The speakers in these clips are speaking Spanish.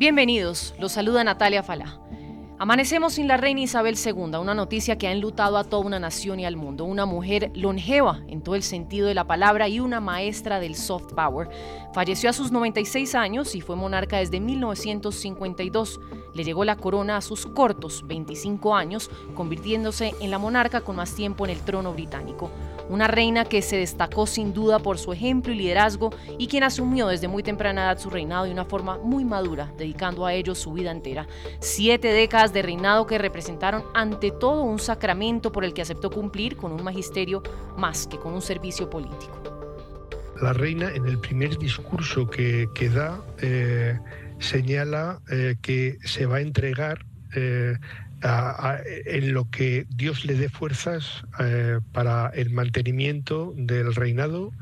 Bienvenidos, los saluda Natalia Falá. Amanecemos sin la reina Isabel II, una noticia que ha enlutado a toda una nación y al mundo. Una mujer longeva en todo el sentido de la palabra y una maestra del soft power. Falleció a sus 96 años y fue monarca desde 1952. Le llegó la corona a sus cortos 25 años, convirtiéndose en la monarca con más tiempo en el trono británico. Una reina que se destacó sin duda por su ejemplo y liderazgo y quien asumió desde muy temprana edad su reinado de una forma muy madura, dedicando a ello su vida entera. Siete décadas de reinado que representaron ante todo un sacramento por el que aceptó cumplir con un magisterio más que con un servicio político. La reina en el primer discurso que, da eh, señala eh, que se va a entregar eh, en lo que Dios le dé fuerzas para el mantenimiento del reinado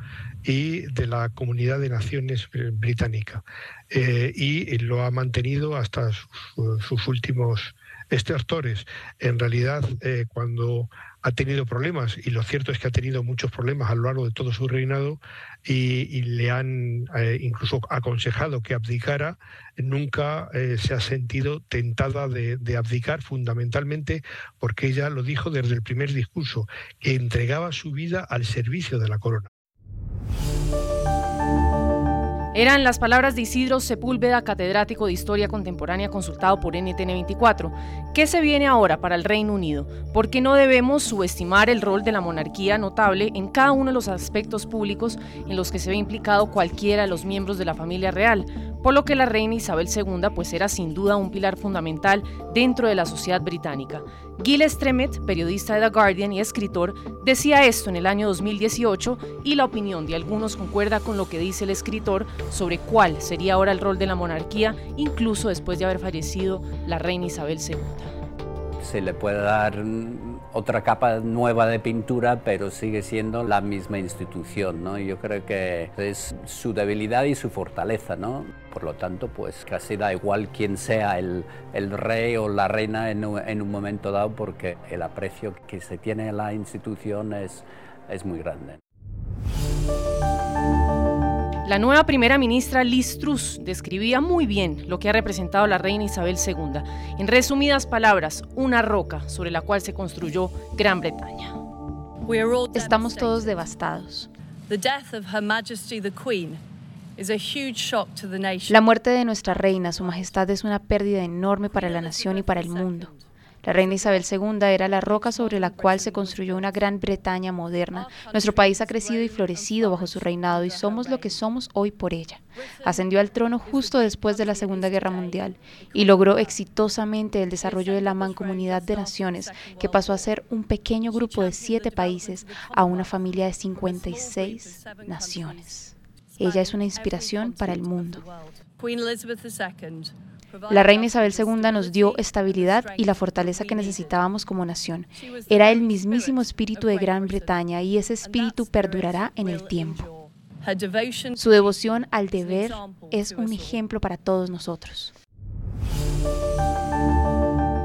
y de la comunidad de naciones británica. y lo ha mantenido hasta sus últimos este actores, en realidad, eh, cuando ha tenido problemas, y lo cierto es que ha tenido muchos problemas a lo largo de todo su reinado, y, le han eh, incluso aconsejado que abdicara, nunca eh, se ha sentido tentada de, de, abdicar, fundamentalmente porque ella lo dijo desde el primer discurso, que entregaba su vida al servicio de la corona. Eran las palabras de Isidro Sepúlveda, catedrático de Historia Contemporánea consultado por NTN 24. ¿Qué se viene ahora para el Reino Unido? ¿Por qué no debemos subestimar el rol de la monarquía notable en cada uno de los aspectos públicos en los que se ve implicado cualquiera de los miembros de la familia real? Por lo que la reina Isabel II pues era sin duda un pilar fundamental dentro de la sociedad británica. Gil Stremet, periodista de The Guardian y escritor, decía esto en el año 2018 y la opinión de algunos concuerda con lo que dice el escritor sobre cuál sería ahora el rol de la monarquía, incluso después de haber fallecido la reina Isabel II. Se le puede dar otra capa nueva de pintura, pero sigue siendo la misma institución, ¿no? Yo creo que es su debilidad y su fortaleza, ¿no? Por lo tanto, pues casi da igual quién sea el, el rey o la reina en, en, un momento dado, porque el aprecio que se tiene en la institución es, es muy grande. La nueva primera ministra Liz Truss describía muy bien lo que ha representado la reina Isabel II. En resumidas palabras, una roca sobre la cual se construyó Gran Bretaña. Estamos todos devastados. La muerte de nuestra reina, Su Majestad, es una pérdida enorme para la nación y para el mundo. La reina Isabel II era la roca sobre la cual se construyó una Gran Bretaña moderna. Nuestro país ha crecido y florecido bajo su reinado y somos lo que somos hoy por ella. Ascendió al trono justo después de la Segunda Guerra Mundial y logró exitosamente el desarrollo de la mancomunidad de naciones, que pasó a ser un pequeño grupo de siete países a una familia de 56 naciones. Ella es una inspiración para el mundo. La reina Isabel II nos dio estabilidad y la fortaleza que necesitábamos como nación. Era el mismísimo espíritu de Gran Bretaña y ese espíritu perdurará en el tiempo. Su devoción al deber es un ejemplo para todos nosotros.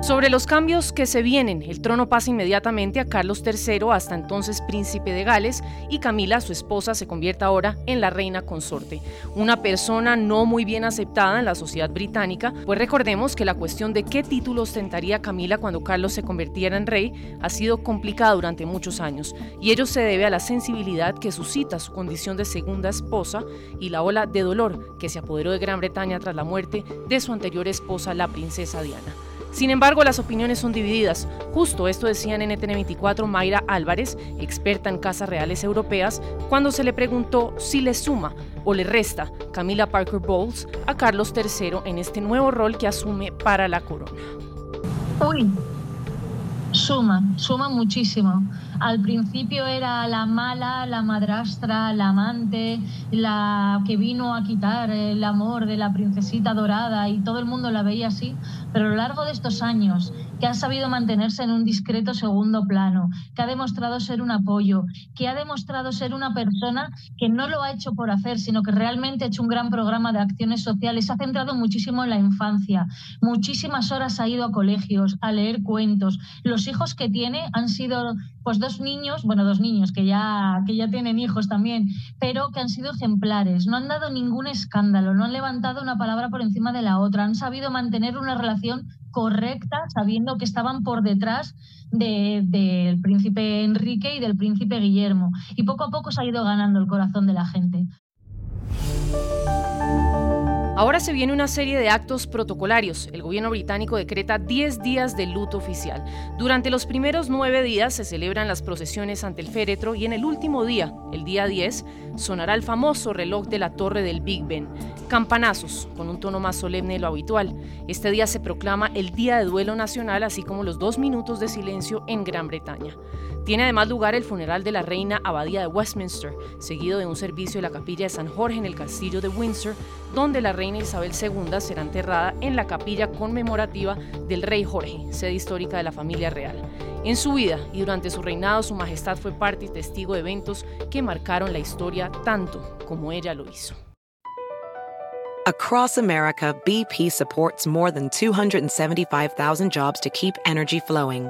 Sobre los cambios que se vienen, el trono pasa inmediatamente a Carlos III, hasta entonces príncipe de Gales, y Camila, su esposa, se convierte ahora en la reina consorte. Una persona no muy bien aceptada en la sociedad británica, pues recordemos que la cuestión de qué título ostentaría Camila cuando Carlos se convirtiera en rey ha sido complicada durante muchos años, y ello se debe a la sensibilidad que suscita su condición de segunda esposa y la ola de dolor que se apoderó de Gran Bretaña tras la muerte de su anterior esposa, la princesa Diana. Sin embargo, las opiniones son divididas. Justo esto decía en NTN24 Mayra Álvarez, experta en casas reales europeas, cuando se le preguntó si le suma o le resta Camila Parker Bowles a Carlos III en este nuevo rol que asume para la corona. Uy, suma, suma muchísimo. Al principio era la mala, la madrastra, la amante, la que vino a quitar el amor de la princesita dorada y todo el mundo la veía así, pero a lo largo de estos años que ha sabido mantenerse en un discreto segundo plano, que ha demostrado ser un apoyo, que ha demostrado ser una persona que no lo ha hecho por hacer, sino que realmente ha hecho un gran programa de acciones sociales, se ha centrado muchísimo en la infancia, muchísimas horas ha ido a colegios, a leer cuentos. Los hijos que tiene han sido pues dos niños, bueno, dos niños que ya, que ya tienen hijos también, pero que han sido ejemplares, no han dado ningún escándalo, no han levantado una palabra por encima de la otra, han sabido mantener una relación correcta, sabiendo que estaban por detrás del príncipe Enrique y del príncipe Guillermo. Y poco a poco se ha ido ganando el corazón de la gente. Ahora se viene una serie de actos protocolarios. El gobierno británico decreta 10 días de luto oficial. Durante los primeros nueve días se celebran las procesiones ante el féretro y en el último día, el día 10, sonará el famoso reloj de la torre del Big Ben. Campanazos, con un tono más solemne de lo habitual. Este día se proclama el Día de Duelo Nacional, así como los dos minutos de silencio en Gran Bretaña. Tiene además lugar el funeral de la reina Abadía de Westminster, seguido de un servicio de la capilla de San Jorge en el castillo de Windsor, donde la reina Isabel II será enterrada en la capilla conmemorativa del rey Jorge, sede histórica de la familia real. En su vida y durante su reinado, su majestad fue parte y testigo de eventos que marcaron la historia tanto como ella lo hizo. Across America, BP supports more than 275,000 jobs to keep energy flowing.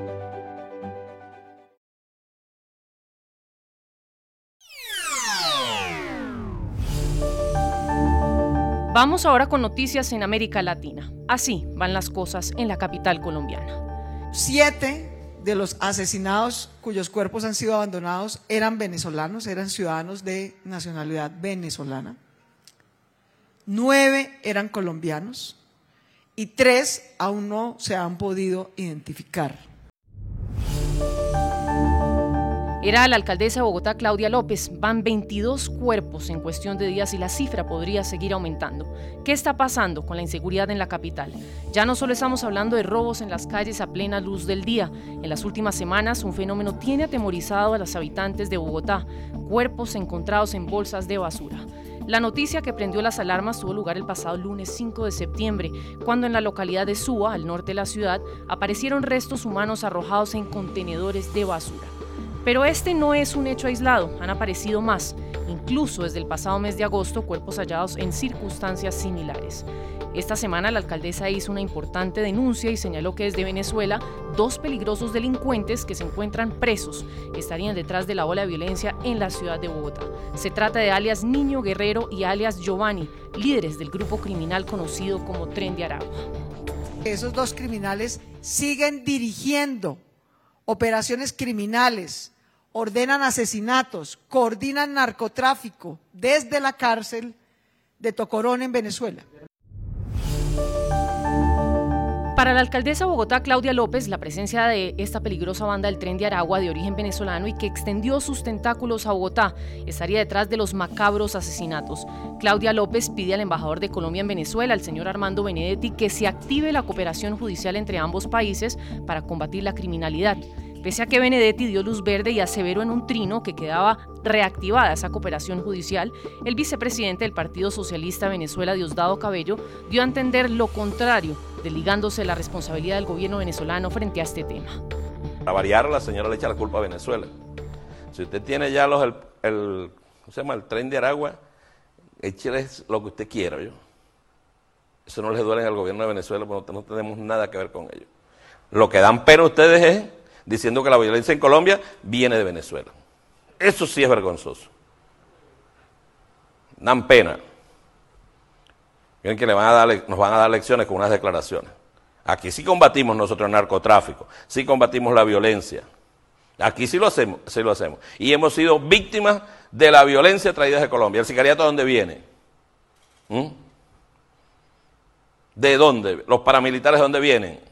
Vamos ahora con noticias en América Latina. Así van las cosas en la capital colombiana. Siete de los asesinados cuyos cuerpos han sido abandonados eran venezolanos, eran ciudadanos de nacionalidad venezolana. Nueve eran colombianos y tres aún no se han podido identificar. Era la alcaldesa de Bogotá, Claudia López. Van 22 cuerpos en cuestión de días y la cifra podría seguir aumentando. ¿Qué está pasando con la inseguridad en la capital? Ya no solo estamos hablando de robos en las calles a plena luz del día. En las últimas semanas, un fenómeno tiene atemorizado a los habitantes de Bogotá. Cuerpos encontrados en bolsas de basura. La noticia que prendió las alarmas tuvo lugar el pasado lunes 5 de septiembre, cuando en la localidad de Suba, al norte de la ciudad, aparecieron restos humanos arrojados en contenedores de basura. Pero este no es un hecho aislado, han aparecido más, incluso desde el pasado mes de agosto, cuerpos hallados en circunstancias similares. Esta semana la alcaldesa hizo una importante denuncia y señaló que desde Venezuela dos peligrosos delincuentes que se encuentran presos estarían detrás de la ola de violencia en la ciudad de Bogotá. Se trata de alias Niño Guerrero y alias Giovanni, líderes del grupo criminal conocido como Tren de Aragua. Esos dos criminales siguen dirigiendo operaciones criminales, ordenan asesinatos, coordinan narcotráfico desde la cárcel de Tocorón en Venezuela. Para la alcaldesa de Bogotá, Claudia López, la presencia de esta peligrosa banda del tren de Aragua de origen venezolano y que extendió sus tentáculos a Bogotá estaría detrás de los macabros asesinatos. Claudia López pide al embajador de Colombia en Venezuela, el señor Armando Benedetti, que se active la cooperación judicial entre ambos países para combatir la criminalidad. Pese a que Benedetti dio luz verde y aseveró en un trino que quedaba reactivada esa cooperación judicial, el vicepresidente del Partido Socialista Venezuela, Diosdado Cabello, dio a entender lo contrario, desligándose la responsabilidad del gobierno venezolano frente a este tema. Para variar, la señora le echa la culpa a Venezuela. Si usted tiene ya los, el, se llama? el tren de Aragua, échale lo que usted quiera. ¿yo? Eso no les duele al gobierno de Venezuela, porque no tenemos nada que ver con ello. Lo que dan pena ustedes es diciendo que la violencia en Colombia viene de Venezuela. Eso sí es vergonzoso. Dan pena. Miren que le van a dar, nos van a dar lecciones con unas declaraciones. Aquí sí combatimos nosotros el narcotráfico, sí combatimos la violencia. Aquí sí lo hacemos, sí lo hacemos. Y hemos sido víctimas de la violencia traída de Colombia. ¿El sicariato de dónde viene? ¿Mm? ¿De dónde? ¿Los paramilitares de dónde vienen?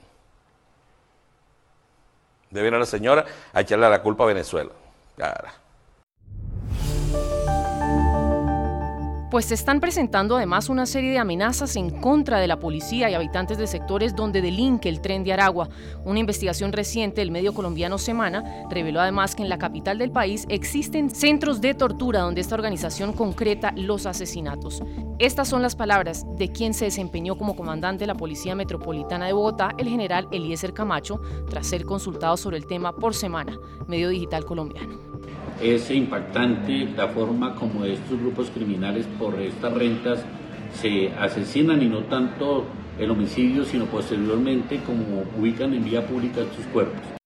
Debe a la señora a echarle la culpa a Venezuela. Pues se están presentando además una serie de amenazas en contra de la policía y habitantes de sectores donde delinque el tren de Aragua. Una investigación reciente del medio colombiano Semana reveló además que en la capital del país existen centros de tortura donde esta organización concreta los asesinatos. Estas son las palabras de quien se desempeñó como comandante de la Policía Metropolitana de Bogotá, el general Eliezer Camacho, tras ser consultado sobre el tema por Semana, medio digital colombiano. Es impactante la forma como estos grupos criminales por estas rentas se asesinan y no tanto el homicidio, sino posteriormente como ubican en vía pública sus cuerpos.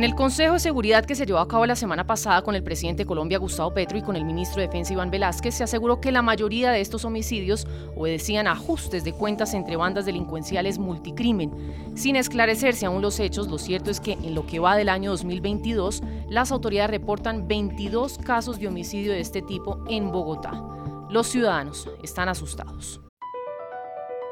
En el Consejo de Seguridad que se llevó a cabo la semana pasada con el presidente de Colombia Gustavo Petro y con el ministro de Defensa Iván Velázquez, se aseguró que la mayoría de estos homicidios obedecían a ajustes de cuentas entre bandas delincuenciales multicrimen. Sin esclarecerse aún los hechos, lo cierto es que en lo que va del año 2022, las autoridades reportan 22 casos de homicidio de este tipo en Bogotá. Los ciudadanos están asustados.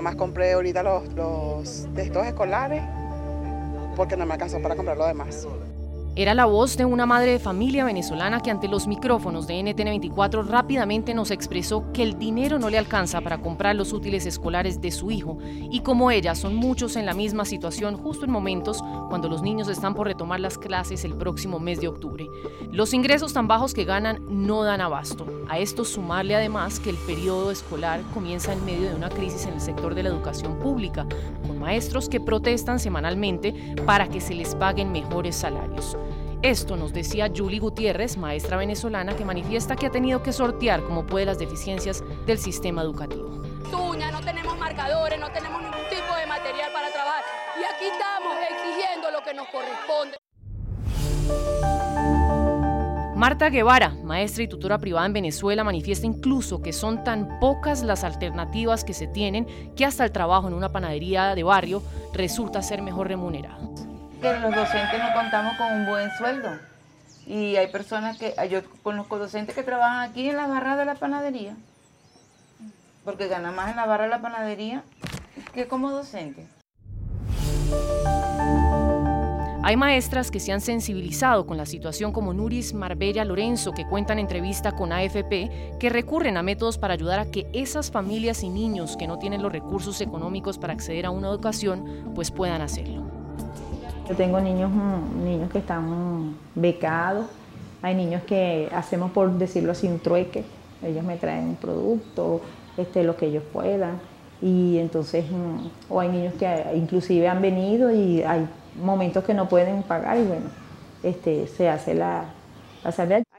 Nada más compré ahorita los, los textos escolares porque no me alcanzó para comprar lo demás. Era la voz de una madre de familia venezolana que ante los micrófonos de NTN24 rápidamente nos expresó que el dinero no le alcanza para comprar los útiles escolares de su hijo y como ella son muchos en la misma situación justo en momentos cuando los niños están por retomar las clases el próximo mes de octubre. Los ingresos tan bajos que ganan no dan abasto. A esto sumarle además que el periodo escolar comienza en medio de una crisis en el sector de la educación pública, con maestros que protestan semanalmente para que se les paguen mejores salarios. Esto nos decía Julie Gutiérrez, maestra venezolana, que manifiesta que ha tenido que sortear como puede las deficiencias del sistema educativo. Tuña, no tenemos marcadores, no tenemos ningún tipo de material para trabajar y aquí estamos exigiendo lo que nos corresponde. Marta Guevara, maestra y tutora privada en Venezuela, manifiesta incluso que son tan pocas las alternativas que se tienen que hasta el trabajo en una panadería de barrio resulta ser mejor remunerado que los docentes no contamos con un buen sueldo. Y hay personas que, yo conozco docentes que trabajan aquí en la barra de la panadería, porque ganan más en la barra de la panadería que como docente. Hay maestras que se han sensibilizado con la situación como Nuris Marbella Lorenzo, que cuenta en entrevista con AFP, que recurren a métodos para ayudar a que esas familias y niños que no tienen los recursos económicos para acceder a una educación, pues puedan hacerlo. Yo tengo niños, mm, niños que están becados, hay niños que hacemos por decirlo sin trueque, ellos me traen un producto, este, lo que ellos puedan. Y entonces, mm, o hay niños que inclusive han venido y hay momentos que no pueden pagar y bueno, este, se hace la, la salida.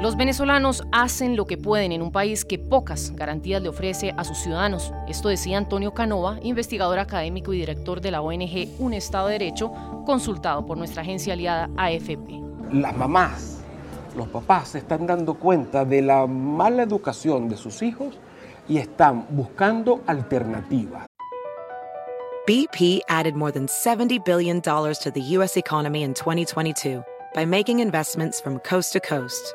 Los venezolanos hacen lo que pueden en un país que pocas garantías le ofrece a sus ciudadanos. Esto decía Antonio Canova, investigador académico y director de la ONG Un Estado de Derecho, consultado por nuestra agencia aliada AFP. Las mamás, los papás se están dando cuenta de la mala educación de sus hijos y están buscando alternativas. BP added more than $70 billion to the U.S. economy in 2022 by making investments from coast to coast.